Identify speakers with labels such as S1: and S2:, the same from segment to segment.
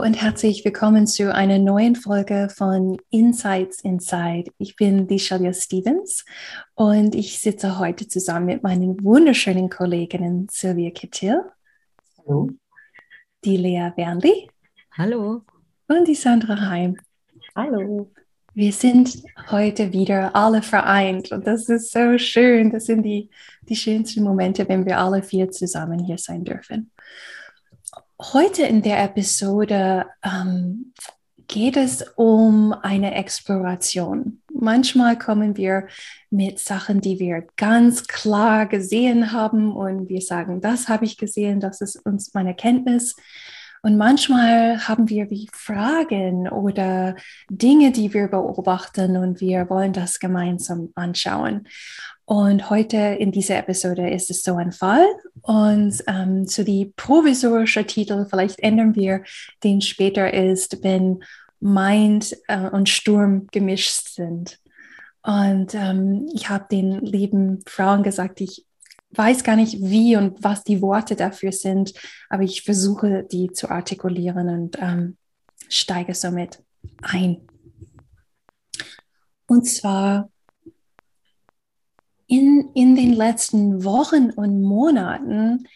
S1: Hallo und herzlich willkommen zu einer neuen Folge von Insights Inside. Ich bin die Shalia Stevens und ich sitze heute zusammen mit meinen wunderschönen Kolleginnen Sylvia Kittil.
S2: Hallo.
S1: Die Lea Bernli.
S2: Hallo.
S1: Und die Sandra Heim.
S2: Hallo.
S1: Wir sind heute wieder alle vereint und das ist so schön. Das sind die, die schönsten Momente, wenn wir alle vier zusammen hier sein dürfen. Heute in der Episode ähm, geht es um eine Exploration. Manchmal kommen wir mit Sachen, die wir ganz klar gesehen haben und wir sagen, das habe ich gesehen, das ist uns meine Kenntnis. Und manchmal haben wir wie Fragen oder Dinge, die wir beobachten und wir wollen das gemeinsam anschauen. Und heute in dieser Episode ist es so ein Fall. Und ähm, so die provisorische Titel, vielleicht ändern wir den später, ist, wenn Mind äh, und Sturm gemischt sind. Und ähm, ich habe den lieben Frauen gesagt, ich weiß gar nicht, wie und was die Worte dafür sind, aber ich versuche, die zu artikulieren und ähm, steige somit ein. Und zwar in, in den letzten Wochen und Monaten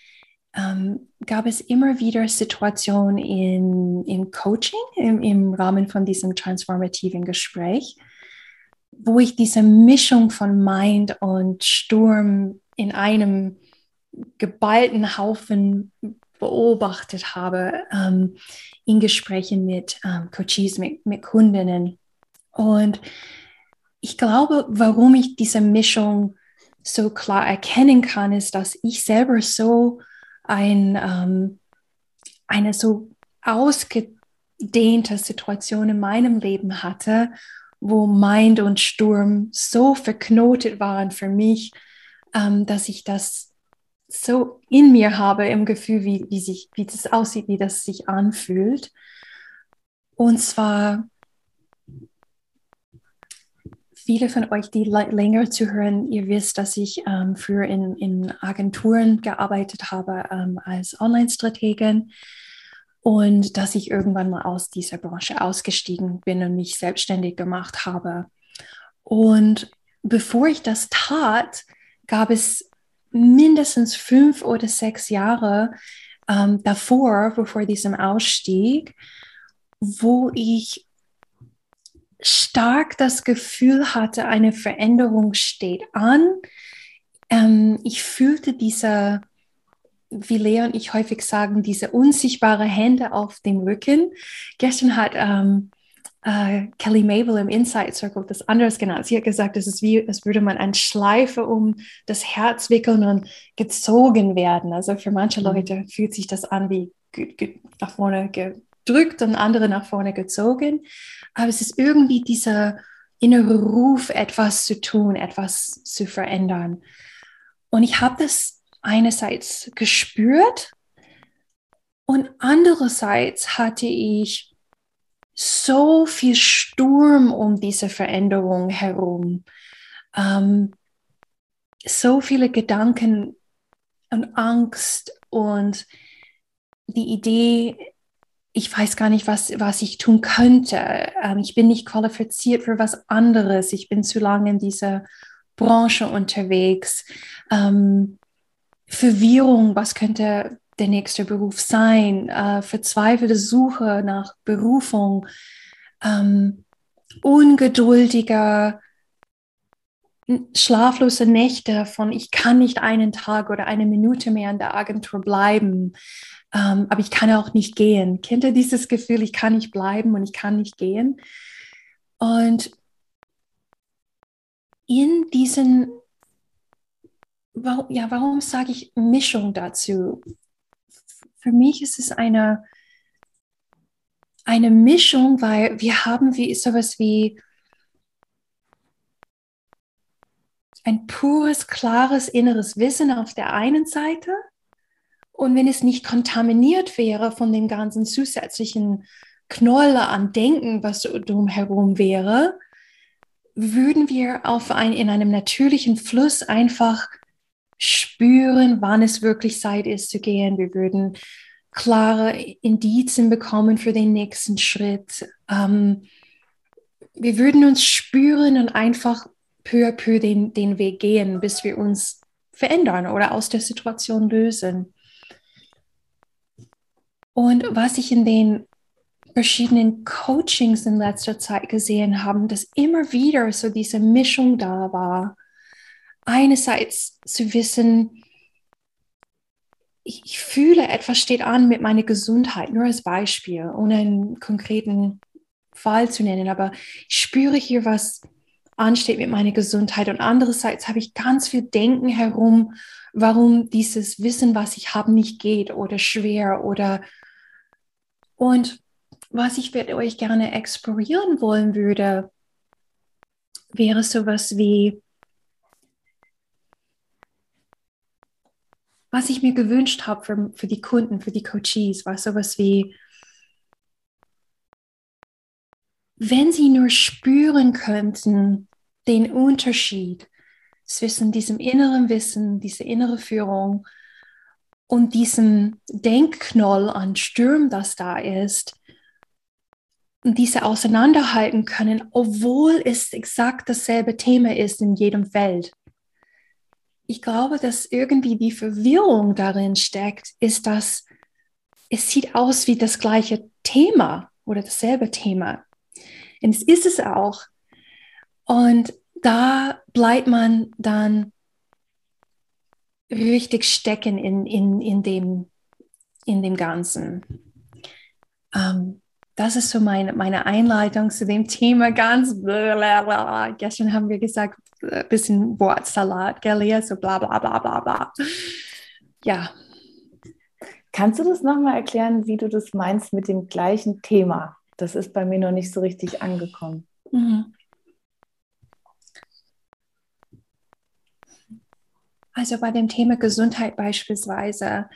S1: ähm, gab es immer wieder Situationen in, im Coaching, im, im Rahmen von diesem transformativen Gespräch, wo ich diese Mischung von Mind und Sturm in einem geballten Haufen beobachtet habe ähm, in Gesprächen mit ähm, Coaches, mit, mit Kundinnen. Und ich glaube, warum ich diese Mischung so klar erkennen kann, ist, dass ich selber so ein, ähm, eine so ausgedehnte Situation in meinem Leben hatte, wo Mind und Sturm so verknotet waren für mich, ähm, dass ich das so in mir habe im Gefühl, wie, wie, sich, wie das aussieht, wie das sich anfühlt. Und zwar viele von euch, die länger zuhören, ihr wisst, dass ich ähm, früher in, in Agenturen gearbeitet habe ähm, als Online-Strategin und dass ich irgendwann mal aus dieser Branche ausgestiegen bin und mich selbstständig gemacht habe. Und bevor ich das tat, gab es mindestens fünf oder sechs Jahre ähm, davor, bevor diesem Ausstieg, wo ich stark das Gefühl hatte, eine Veränderung steht an. Ähm, ich fühlte diese, wie Lea und ich häufig sagen, diese unsichtbare Hände auf dem Rücken. Gestern hat ähm, äh, Kelly Mabel im Insight Circle das anderes genannt. Sie hat gesagt, es ist wie, als würde man eine Schleife um das Herz wickeln und gezogen werden. Also für manche mhm. Leute fühlt sich das an wie nach vorne gedrückt und andere nach vorne gezogen aber es ist irgendwie dieser innere Ruf, etwas zu tun, etwas zu verändern. Und ich habe das einerseits gespürt und andererseits hatte ich so viel Sturm um diese Veränderung herum, ähm, so viele Gedanken und Angst und die Idee, ich weiß gar nicht, was, was ich tun könnte. Ähm, ich bin nicht qualifiziert für was anderes. Ich bin zu lange in dieser Branche unterwegs. Ähm, Verwirrung, was könnte der nächste Beruf sein? Äh, verzweifelte Suche nach Berufung. Ähm, ungeduldiger, schlaflose Nächte von ich kann nicht einen Tag oder eine Minute mehr in der Agentur bleiben ähm, aber ich kann auch nicht gehen. Kennt ihr dieses Gefühl, ich kann nicht bleiben und ich kann nicht gehen? Und in diesen, ja, warum sage ich Mischung dazu? für mich ist es eine, eine Mischung, weil wir haben wie sowas wie ein pures, klares inneres Wissen auf der einen Seite. Und wenn es nicht kontaminiert wäre von den ganzen zusätzlichen Knolle an Denken, was drumherum wäre, würden wir auf ein, in einem natürlichen Fluss einfach spüren, wann es wirklich Zeit ist zu gehen. Wir würden klare Indizien bekommen für den nächsten Schritt. Ähm, wir würden uns spüren und einfach peu à peu den, den Weg gehen, bis wir uns verändern oder aus der Situation lösen. Und was ich in den verschiedenen Coachings in letzter Zeit gesehen habe, dass immer wieder so diese Mischung da war. Einerseits zu wissen, ich, fühle, etwas steht an mit meiner Gesundheit, nur als Beispiel, ohne einen konkreten Fall zu nennen, aber ich spüre hier, was ansteht mit meiner Gesundheit. Und andererseits habe ich ganz viel Denken herum, warum dieses Wissen, was ich habe, nicht geht oder schwer oder und was ich mit euch gerne explorieren wollen würde, wäre sowas wie, was ich mir gewünscht habe für, für die Kunden, für die Coaches, war sowas wie, wenn sie nur spüren könnten, den Unterschied zwischen diesem inneren Wissen, dieser innere Führung und diesem Denkknoll an Sturm, das da ist, und diese auseinanderhalten können, obwohl es exakt dasselbe Thema ist in jedem Feld. Ich glaube, dass irgendwie die Verwirrung darin steckt, ist, dass es sieht aus wie das gleiche Thema oder dasselbe Thema. Und es ist es auch. Und da bleibt man dann richtig stecken in, in, in, dem, in dem Ganzen. Ähm, das ist so meine, meine Einleitung zu dem Thema ganz blablabla. Gestern haben wir gesagt, ein äh, bisschen Wortsalat, gell, so bla bla bla bla bla. Ja.
S2: Kannst du das nochmal erklären, wie du das meinst mit dem gleichen Thema? Das ist bei mir noch nicht so richtig angekommen. Mhm.
S1: Also bei dem Thema Gesundheit beispielsweise,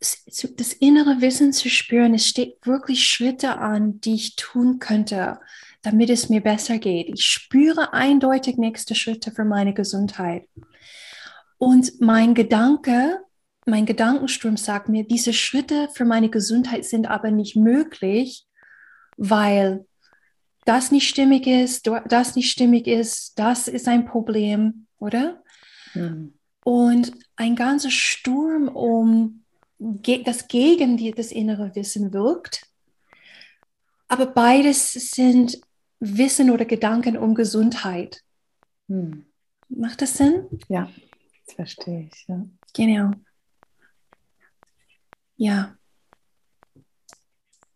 S1: das innere Wissen zu spüren, es steht wirklich Schritte an, die ich tun könnte, damit es mir besser geht. Ich spüre eindeutig nächste Schritte für meine Gesundheit. Und mein Gedanke, mein Gedankensturm sagt mir, diese Schritte für meine Gesundheit sind aber nicht möglich, weil das nicht stimmig ist, das nicht stimmig ist, das ist ein Problem, oder? Mhm. Und ein ganzer Sturm um das gegen die, das innere Wissen wirkt. Aber beides sind Wissen oder Gedanken um Gesundheit. Mhm. Macht das Sinn?
S2: Ja, das verstehe ich. Ja.
S1: Genau. Ja.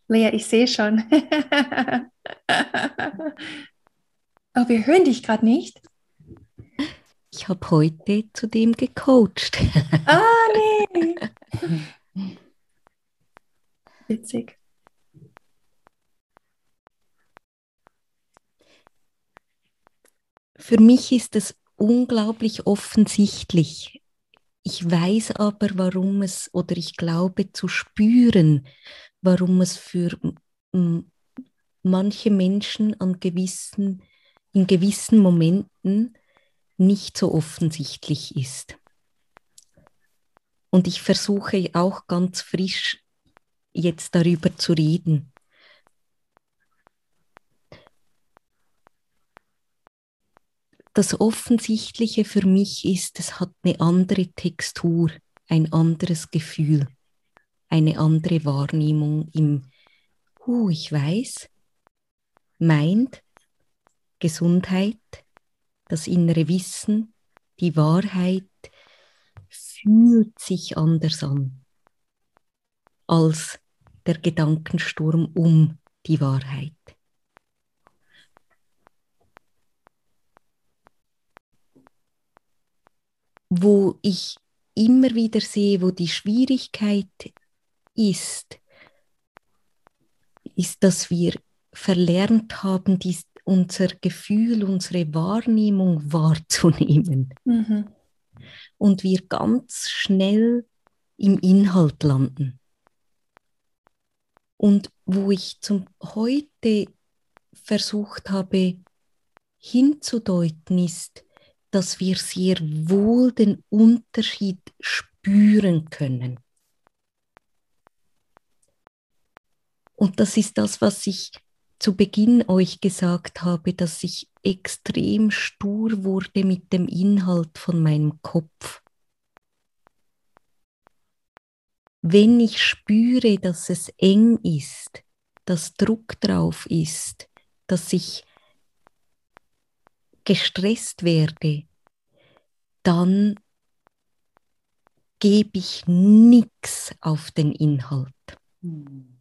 S1: Lea, ich sehe schon. oh, wir hören dich gerade nicht.
S3: Ich habe heute zu dem gecoacht.
S1: Ah, nee. Witzig.
S3: Für mich ist es unglaublich offensichtlich. Ich weiß aber, warum es, oder ich glaube zu spüren, warum es für manche Menschen an gewissen, in gewissen Momenten nicht so offensichtlich ist. Und ich versuche auch ganz frisch jetzt darüber zu reden. Das Offensichtliche für mich ist, es hat eine andere Textur, ein anderes Gefühl, eine andere Wahrnehmung im, uh, ich weiß, meint, Gesundheit, das innere Wissen, die Wahrheit fühlt sich anders an als der Gedankensturm um die Wahrheit. Wo ich immer wieder sehe, wo die Schwierigkeit ist, ist, dass wir verlernt haben, dies, unser Gefühl, unsere Wahrnehmung wahrzunehmen. Mhm. Und wir ganz schnell im Inhalt landen. Und wo ich zum heute versucht habe hinzudeuten, ist, dass wir sehr wohl den Unterschied spüren können. Und das ist das, was ich zu Beginn euch gesagt habe, dass ich extrem stur wurde mit dem Inhalt von meinem Kopf. Wenn ich spüre, dass es eng ist, dass Druck drauf ist, dass ich gestresst werde, dann gebe ich nichts auf den Inhalt. Hm.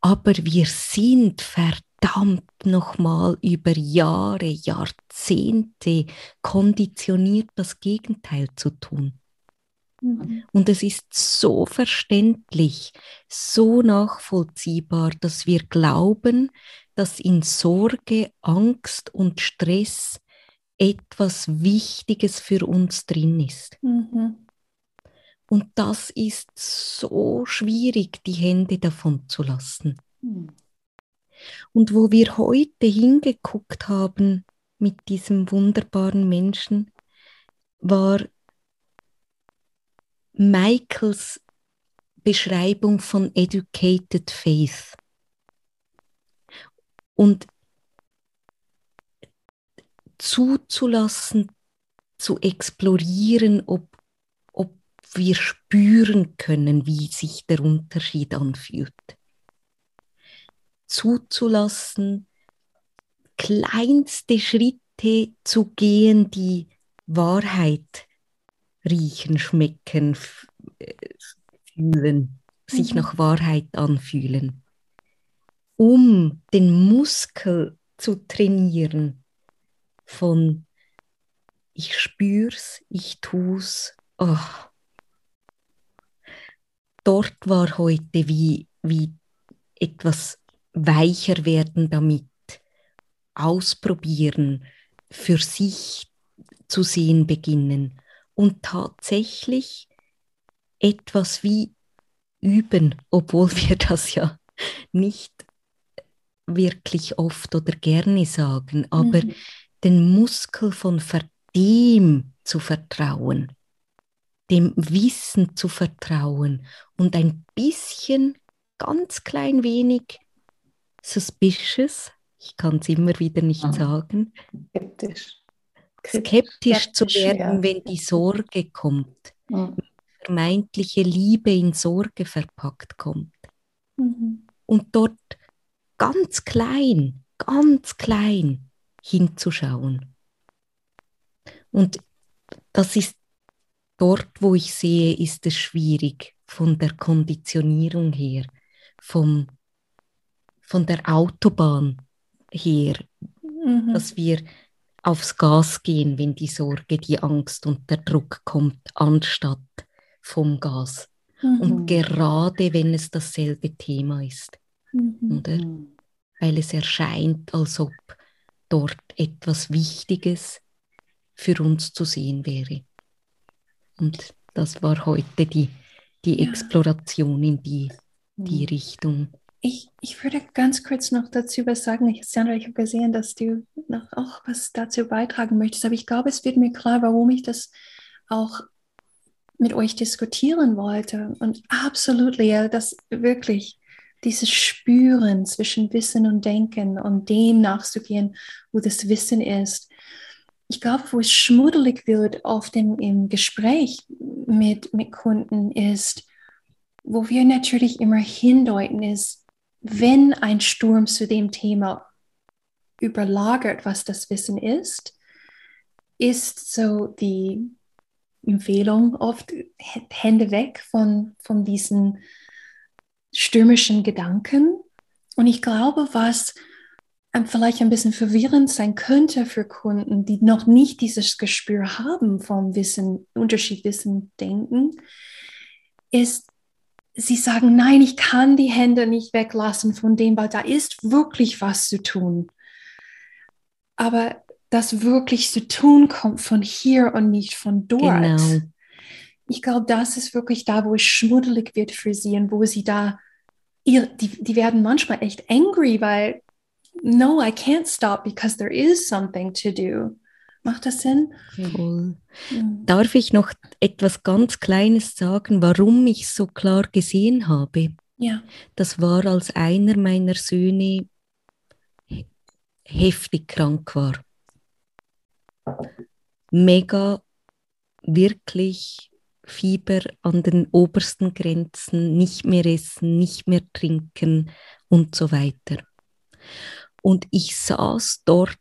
S3: Aber wir sind verdammt nochmal über Jahre, Jahrzehnte konditioniert, das Gegenteil zu tun. Mhm. Und es ist so verständlich, so nachvollziehbar, dass wir glauben, dass in Sorge, Angst und Stress etwas Wichtiges für uns drin ist. Mhm. Und das ist so schwierig, die Hände davon zu lassen. Mhm. Und wo wir heute hingeguckt haben mit diesem wunderbaren Menschen, war Michaels Beschreibung von Educated Faith. Und zuzulassen, zu explorieren, ob, ob wir spüren können, wie sich der Unterschied anfühlt. Zuzulassen, kleinste Schritte zu gehen, die Wahrheit riechen, schmecken, fühlen, sich mhm. nach Wahrheit anfühlen, um den Muskel zu trainieren von ich spür's, ich tu's. Oh. Dort war heute wie, wie etwas weicher werden damit, ausprobieren, für sich zu sehen beginnen und tatsächlich etwas wie üben, obwohl wir das ja nicht wirklich oft oder gerne sagen, aber mhm. den Muskel von dem zu vertrauen, dem Wissen zu vertrauen und ein bisschen, ganz klein wenig suspicious, ich kann es immer wieder nicht mhm. sagen,
S2: skeptisch
S3: skeptisch zu werden, wenn die Sorge kommt, mhm. vermeintliche Liebe in Sorge verpackt kommt. Mhm. Und dort ganz klein, ganz klein hinzuschauen. Und das ist dort, wo ich sehe, ist es schwierig von der Konditionierung her, vom, von der Autobahn her, mhm. dass wir aufs Gas gehen, wenn die Sorge, die Angst und der Druck kommt, anstatt vom Gas. Mhm. Und gerade wenn es dasselbe Thema ist. Mhm. Oder? Weil es erscheint, als ob dort etwas Wichtiges für uns zu sehen wäre. Und das war heute die, die ja. Exploration in die, die. Richtung.
S1: Ich, ich würde ganz kurz noch dazu was sagen. Sandra, ich habe gesehen, dass du noch auch was dazu beitragen möchtest, aber ich glaube, es wird mir klar, warum ich das auch mit euch diskutieren wollte. Und absolut, ja, das wirklich, dieses Spüren zwischen Wissen und Denken und dem nachzugehen, wo das Wissen ist. Ich glaube, wo es schmuddelig wird, oft im, im Gespräch mit, mit Kunden, ist, wo wir natürlich immer hindeuten, ist, wenn ein Sturm zu dem Thema überlagert, was das Wissen ist, ist so die Empfehlung oft Hände weg von, von diesen stürmischen Gedanken. Und ich glaube, was vielleicht ein bisschen verwirrend sein könnte für Kunden, die noch nicht dieses Gespür haben vom Wissen, Unterschied Wissen, Denken, ist, sie sagen, nein, ich kann die Hände nicht weglassen von dem, weil da ist wirklich was zu tun. Aber das wirklich zu tun kommt von hier und nicht von dort. Genau. Ich glaube, das ist wirklich da, wo es schmuddelig wird für sie und wo sie da, die, die werden manchmal echt angry, weil, no, I can't stop because there is something to do. Macht das Sinn?
S3: Mhm. Darf ich noch etwas ganz Kleines sagen, warum ich so klar gesehen habe?
S1: Ja.
S3: Das war, als einer meiner Söhne heftig krank war. Mega, wirklich Fieber an den obersten Grenzen, nicht mehr essen, nicht mehr trinken und so weiter. Und ich saß dort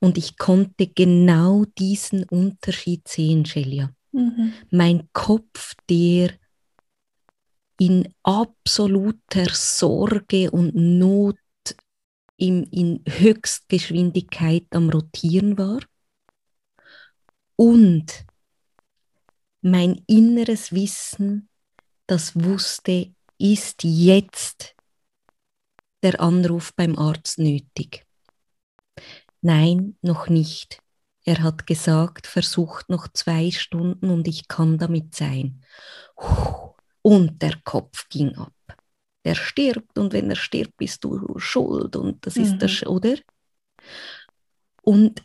S3: und ich konnte genau diesen Unterschied sehen, Shelia. Mhm. Mein Kopf, der in absoluter Sorge und Not im, in Höchstgeschwindigkeit am Rotieren war. Und mein inneres Wissen, das wusste, ist jetzt der Anruf beim Arzt nötig. Nein, noch nicht. Er hat gesagt, versucht noch zwei Stunden und ich kann damit sein. Und der Kopf ging ab. Der stirbt und wenn er stirbt, bist du schuld und das ist mhm. das, oder? Und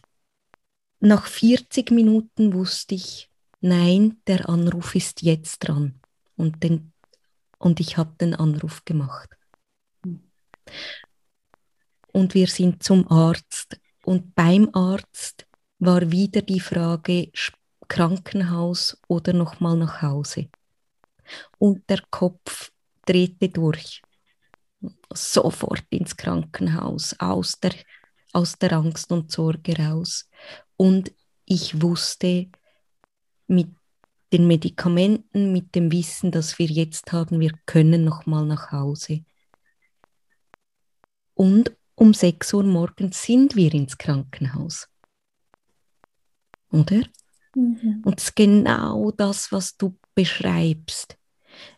S3: nach 40 Minuten wusste ich, nein, der Anruf ist jetzt dran. Und, den, und ich habe den Anruf gemacht. Und wir sind zum Arzt und beim Arzt war wieder die Frage Krankenhaus oder nochmal nach Hause. Und der Kopf drehte durch. Sofort ins Krankenhaus, aus der, aus der Angst und Sorge raus. Und ich wusste mit den Medikamenten, mit dem Wissen, das wir jetzt haben, wir können nochmal nach Hause. Und um 6 Uhr morgens sind wir ins Krankenhaus. Oder? Mhm. Und es ist genau das, was du beschreibst.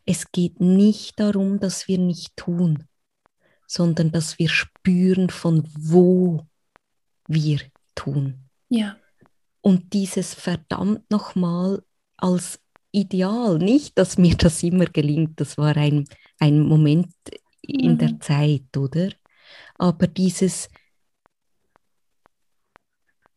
S3: Es geht nicht darum, dass wir nicht tun, sondern dass wir spüren, von wo wir tun.
S1: Ja.
S3: Und dieses verdammt nochmal als Ideal, nicht, dass mir das immer gelingt, das war ein, ein Moment in mhm. der Zeit, oder? Aber dieses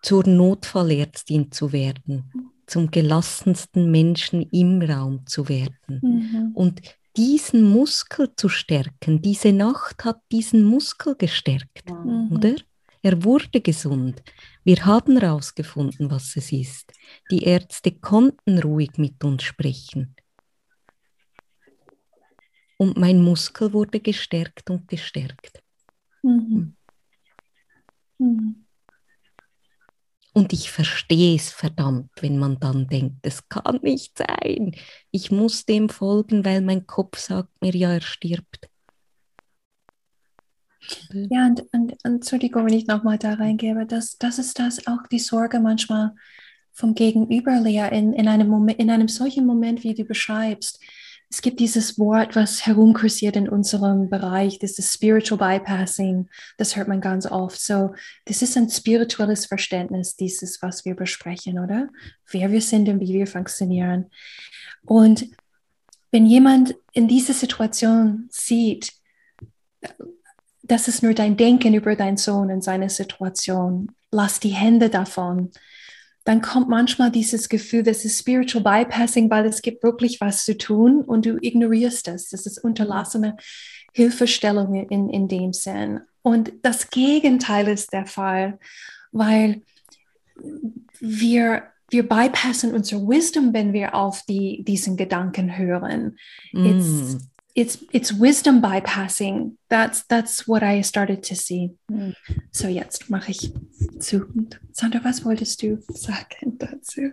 S3: zur Notfallärztin zu werden, zum gelassensten Menschen im Raum zu werden mhm. und diesen Muskel zu stärken. Diese Nacht hat diesen Muskel gestärkt, mhm. oder? Er wurde gesund. Wir haben herausgefunden, was es ist. Die Ärzte konnten ruhig mit uns sprechen. Und mein Muskel wurde gestärkt und gestärkt. Mhm. Mhm. Und ich verstehe es verdammt, wenn man dann denkt, es kann nicht sein. Ich muss dem folgen, weil mein Kopf sagt mir, ja, er stirbt.
S1: Ja, und, und, Entschuldigung, wenn ich nochmal da reingebe, das, das ist das auch die Sorge manchmal vom Gegenüber, Lea, in, in, einem Moment, in einem solchen Moment, wie du beschreibst es gibt dieses Wort, was herumkursiert in unserem Bereich, das ist Spiritual Bypassing. Das hört man ganz oft. So, das ist ein spirituelles Verständnis, dieses, was wir besprechen, oder? Wer wir sind und wie wir funktionieren. Und wenn jemand in dieser Situation sieht, das ist nur dein Denken über deinen Sohn und seine Situation, lass die Hände davon dann kommt manchmal dieses Gefühl, das ist Spiritual Bypassing, weil es gibt wirklich was zu tun und du ignorierst das. Das ist unterlassene Hilfestellung in, in dem Sinn. Und das Gegenteil ist der Fall, weil wir, wir bypassen unsere Wisdom, wenn wir auf die, diesen Gedanken hören. Mm. It's, it's it's wisdom bypassing. That's that's what I started to see. Mm. So jetzt mache ich zu. Sandra, was wolltest du sagen dazu?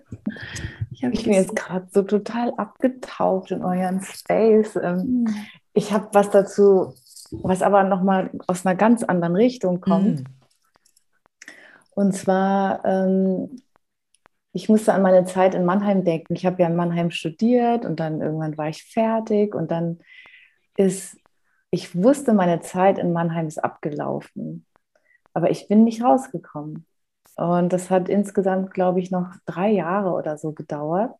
S2: Ich, ich bin jetzt gerade so total abgetaucht in euren Space. Ähm, mm. Ich habe was dazu, was aber nochmal aus einer ganz anderen Richtung kommt. Mm. Und zwar, ähm, ich musste an meine Zeit in Mannheim denken. Ich habe ja in Mannheim studiert und dann irgendwann war ich fertig und dann ist, ich wusste, meine Zeit in Mannheim ist abgelaufen, aber ich bin nicht rausgekommen. Und das hat insgesamt, glaube ich, noch drei Jahre oder so gedauert,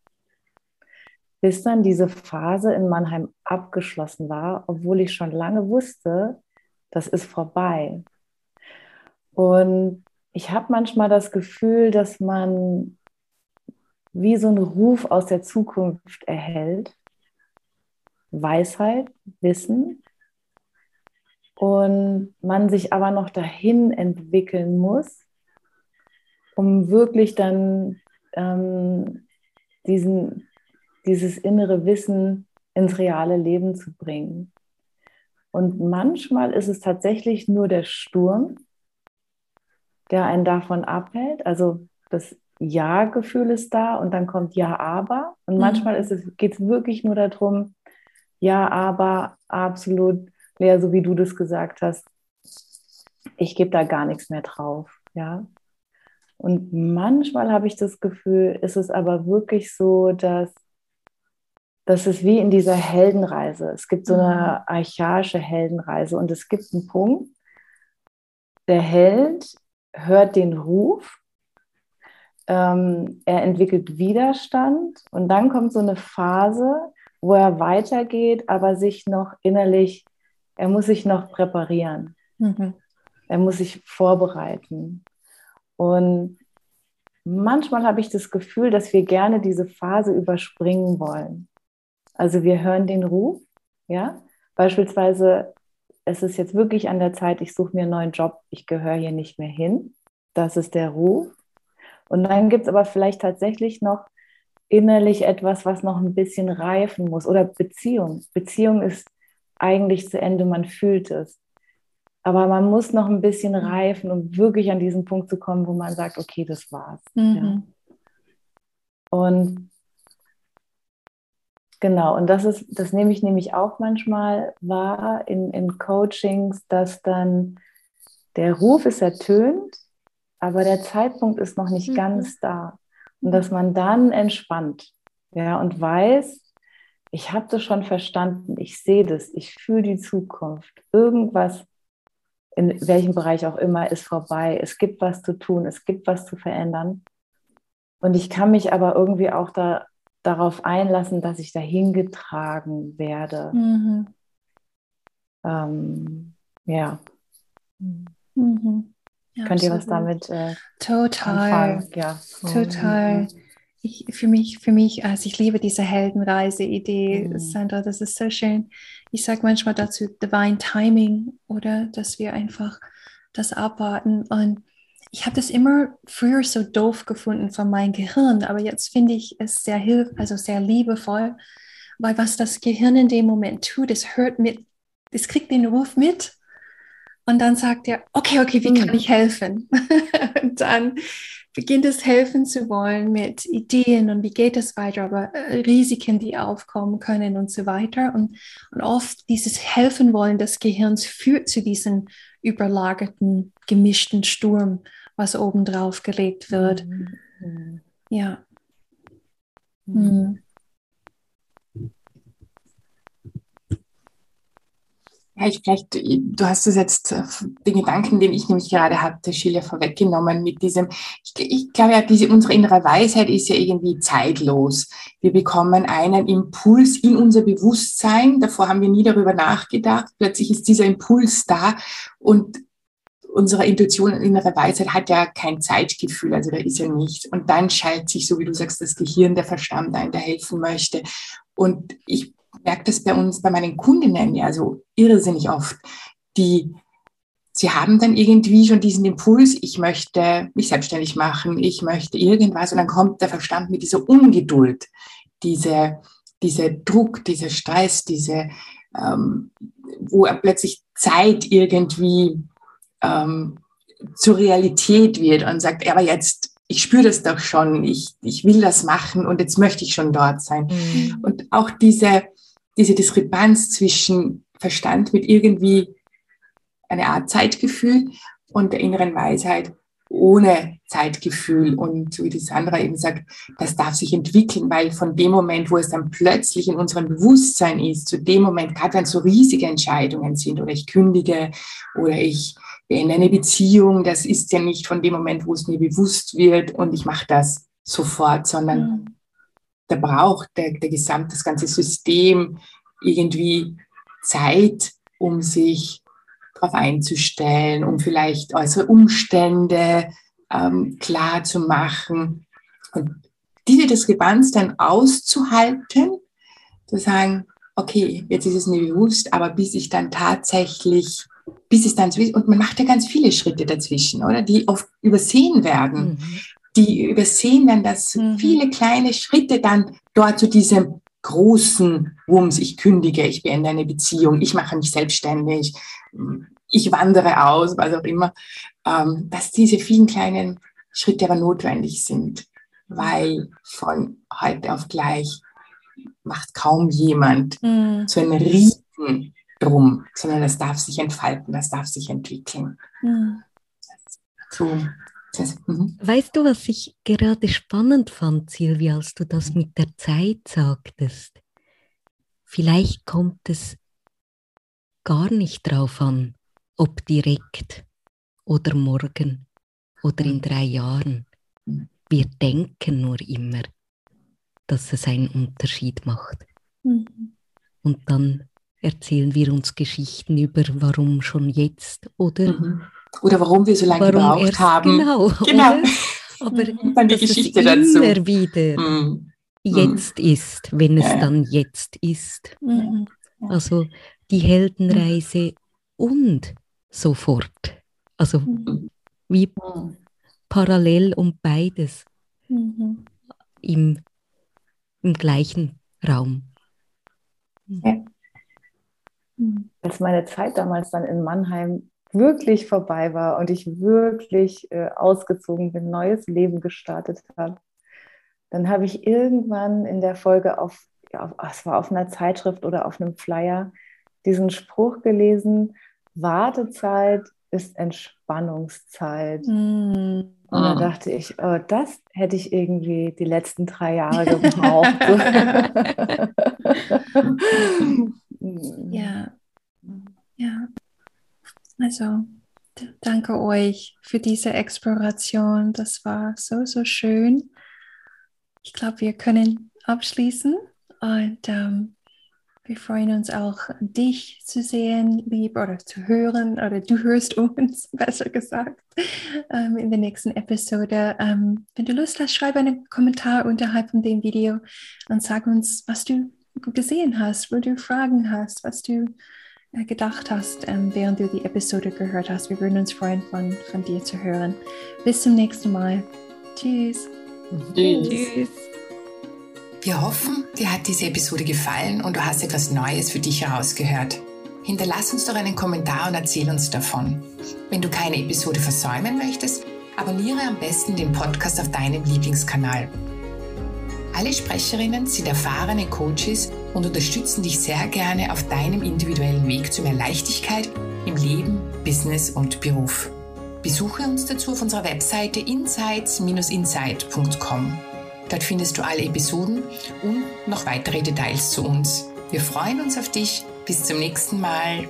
S2: bis dann diese Phase in Mannheim abgeschlossen war, obwohl ich schon lange wusste, das ist vorbei. Und ich habe manchmal das Gefühl, dass man wie so einen Ruf aus der Zukunft erhält. Weisheit, Wissen. Und man sich aber noch dahin entwickeln muss, um wirklich dann ähm, diesen, dieses innere Wissen ins reale Leben zu bringen. Und manchmal ist es tatsächlich nur der Sturm, der einen davon abhält. Also das Ja-Gefühl ist da und dann kommt Ja, aber. Und mhm. manchmal geht es wirklich nur darum, Ja, aber, absolut, Lea, so wie du das gesagt hast, ich gebe da gar nichts mehr drauf. Ja. Und manchmal habe ich das Gefühl, ist es aber wirklich so, dass das ist wie in dieser Heldenreise. Es gibt so eine mhm. archaische Heldenreise und es gibt einen Punkt, der Held hört den Ruf, ähm, er entwickelt Widerstand und dann kommt so eine Phase, wo er weitergeht, aber sich noch innerlich, er muss sich noch präparieren. Mhm. Er muss sich vorbereiten. Und manchmal habe ich das Gefühl, dass wir gerne diese Phase überspringen wollen. Also wir hören den Ruf, ja. Beispielsweise, es ist jetzt wirklich an der Zeit, ich suche mir einen neuen Job, ich gehöre hier nicht mehr hin. Das ist der Ruf. Und dann gibt es aber vielleicht tatsächlich noch innerlich etwas, was noch ein bisschen reifen muss. Oder Beziehung. Beziehung ist eigentlich zu Ende, man fühlt es. Aber man muss noch ein bisschen reifen, um wirklich an diesen Punkt zu kommen, wo man sagt, okay, das war's. Mhm. Ja. Und Genau, und das ist, das nehme ich nämlich auch manchmal wahr in, in Coachings, dass dann der Ruf ist ertönt, aber der Zeitpunkt ist noch nicht mhm. ganz da. Und dass man dann entspannt, ja, und weiß, ich habe das schon verstanden, ich sehe das, ich fühle die Zukunft. Irgendwas, in welchem Bereich auch immer, ist vorbei. Es gibt was zu tun, es gibt was zu verändern. Und ich kann mich aber irgendwie auch da darauf einlassen, dass ich dahin getragen werde. Mhm. Ähm, ja. Mhm. Ja. Könnt ihr was damit
S1: äh, total? Ja. Total. Mhm. Ich, für mich, für mich, also ich liebe diese Heldenreise-Idee, mhm. Sandra, das ist so schön. Ich sage manchmal dazu Divine Timing oder dass wir einfach das abwarten und ich habe das immer früher so doof gefunden von meinem Gehirn, aber jetzt finde ich es sehr hilf also sehr liebevoll, weil was das Gehirn in dem Moment tut, es hört mit, es kriegt den Ruf mit und dann sagt er, okay, okay, wie kann hm. ich helfen? und dann beginnt es helfen zu wollen mit Ideen und wie geht es weiter, aber äh, Risiken, die aufkommen können und so weiter. Und, und oft dieses Helfen wollen des Gehirns führt zu diesen überlagerten, gemischten Sturm, was obendrauf gelegt wird. Mhm. Ja. Mhm.
S4: Ja, ich vielleicht, du hast es jetzt, äh, den Gedanken, den ich nämlich gerade hatte, Schiller vorweggenommen mit diesem, ich, ich glaube ja, diese, unsere innere Weisheit ist ja irgendwie zeitlos. Wir bekommen einen Impuls in unser Bewusstsein, davor haben wir nie darüber nachgedacht, plötzlich ist dieser Impuls da und unsere Intuition und innere Weisheit hat ja kein Zeitgefühl, also da ist ja nichts. Und dann schaltet sich, so wie du sagst, das Gehirn, der Verstand ein, der helfen möchte. Und ich merke das bei uns, bei meinen Kundinnen ja so irrsinnig oft, die sie haben dann irgendwie schon diesen Impuls, ich möchte mich selbstständig machen, ich möchte irgendwas und dann kommt der Verstand mit dieser Ungeduld, diese, dieser Druck, dieser Stress, diese, ähm, wo plötzlich Zeit irgendwie ähm, zur Realität wird und sagt, aber jetzt, ich spüre das doch schon, ich, ich will das machen und jetzt möchte ich schon dort sein. Mhm. Und auch diese, diese Diskrepanz zwischen Verstand mit irgendwie einer Art Zeitgefühl und der inneren Weisheit, ohne Zeitgefühl. Und wie die Sandra eben sagt, das darf sich entwickeln, weil von dem Moment, wo es dann plötzlich in unserem Bewusstsein ist, zu dem Moment, gerade wenn so riesige Entscheidungen sind oder ich kündige oder ich beende eine Beziehung, das ist ja nicht von dem Moment, wo es mir bewusst wird und ich mache das sofort, sondern mhm. Da braucht der, der gesamte, das ganze System irgendwie Zeit, um sich darauf einzustellen, um vielleicht äußere Umstände ähm, klar zu machen. Und diese Diskrepanz dann auszuhalten, zu sagen, okay, jetzt ist es mir bewusst, aber bis ich dann tatsächlich, bis es dann, und man macht ja ganz viele Schritte dazwischen, oder? Die oft übersehen werden. Mhm. Die übersehen dann, dass mhm. viele kleine Schritte dann dort zu diesem großen Wumms, ich kündige, ich beende eine Beziehung, ich mache mich selbstständig, ich wandere aus, was auch immer, ähm, dass diese vielen kleinen Schritte aber notwendig sind, weil von heute auf gleich macht kaum jemand mhm. so einen Riesen drum, sondern das darf sich entfalten, das darf sich entwickeln. Mhm.
S3: So, das, mhm. weißt du, was ich gerade spannend fand, Silvia, als du das mit der Zeit sagtest? Vielleicht kommt es gar nicht drauf an, ob direkt oder morgen oder in drei Jahren. Wir denken nur immer, dass es einen Unterschied macht. Mhm. Und dann erzählen wir uns Geschichten über, warum schon jetzt oder,
S4: mhm. Oder warum wir so lange gebraucht erst, haben.
S3: Genau, genau. aber dann die Geschichte dazu. immer wieder mhm. jetzt ist, wenn es ja. dann jetzt ist. Mhm. Also die Heldenreise und sofort. Also wie parallel und beides mhm. im, im gleichen Raum. Ja.
S2: Als meine Zeit damals dann in Mannheim wirklich vorbei war und ich wirklich äh, ausgezogen bin, neues Leben gestartet habe, dann habe ich irgendwann in der Folge auf, ja, es war auf einer Zeitschrift oder auf einem Flyer, diesen Spruch gelesen, Wartezeit ist Entspannungszeit. Mm. Und da ah. dachte ich, oh, das hätte ich irgendwie die letzten drei Jahre gebraucht.
S1: ja, ja. Also, danke euch für diese Exploration. Das war so, so schön. Ich glaube, wir können abschließen und ähm, wir freuen uns auch, dich zu sehen, lieb oder zu hören, oder du hörst uns, besser gesagt, ähm, in der nächsten Episode. Ähm, wenn du Lust hast, schreib einen Kommentar unterhalb von dem Video und sag uns, was du gesehen hast, wo du Fragen hast, was du gedacht hast, ähm, während du die Episode gehört hast. Wir würden uns freuen, von, von dir zu hören. Bis zum nächsten Mal. Tschüss.
S4: Tschüss. Tschüss. Wir hoffen, dir hat diese Episode gefallen und du hast etwas Neues für dich herausgehört. Hinterlass uns doch einen Kommentar und erzähl uns davon. Wenn du keine Episode versäumen möchtest, abonniere am besten den Podcast auf deinem Lieblingskanal. Alle Sprecherinnen sind erfahrene Coaches und unterstützen dich sehr gerne auf deinem individuellen Weg zu mehr Leichtigkeit im Leben, Business und Beruf. Besuche uns dazu auf unserer Webseite insights-insight.com. Dort findest du alle Episoden und noch weitere Details zu uns. Wir freuen uns auf dich. Bis zum nächsten Mal.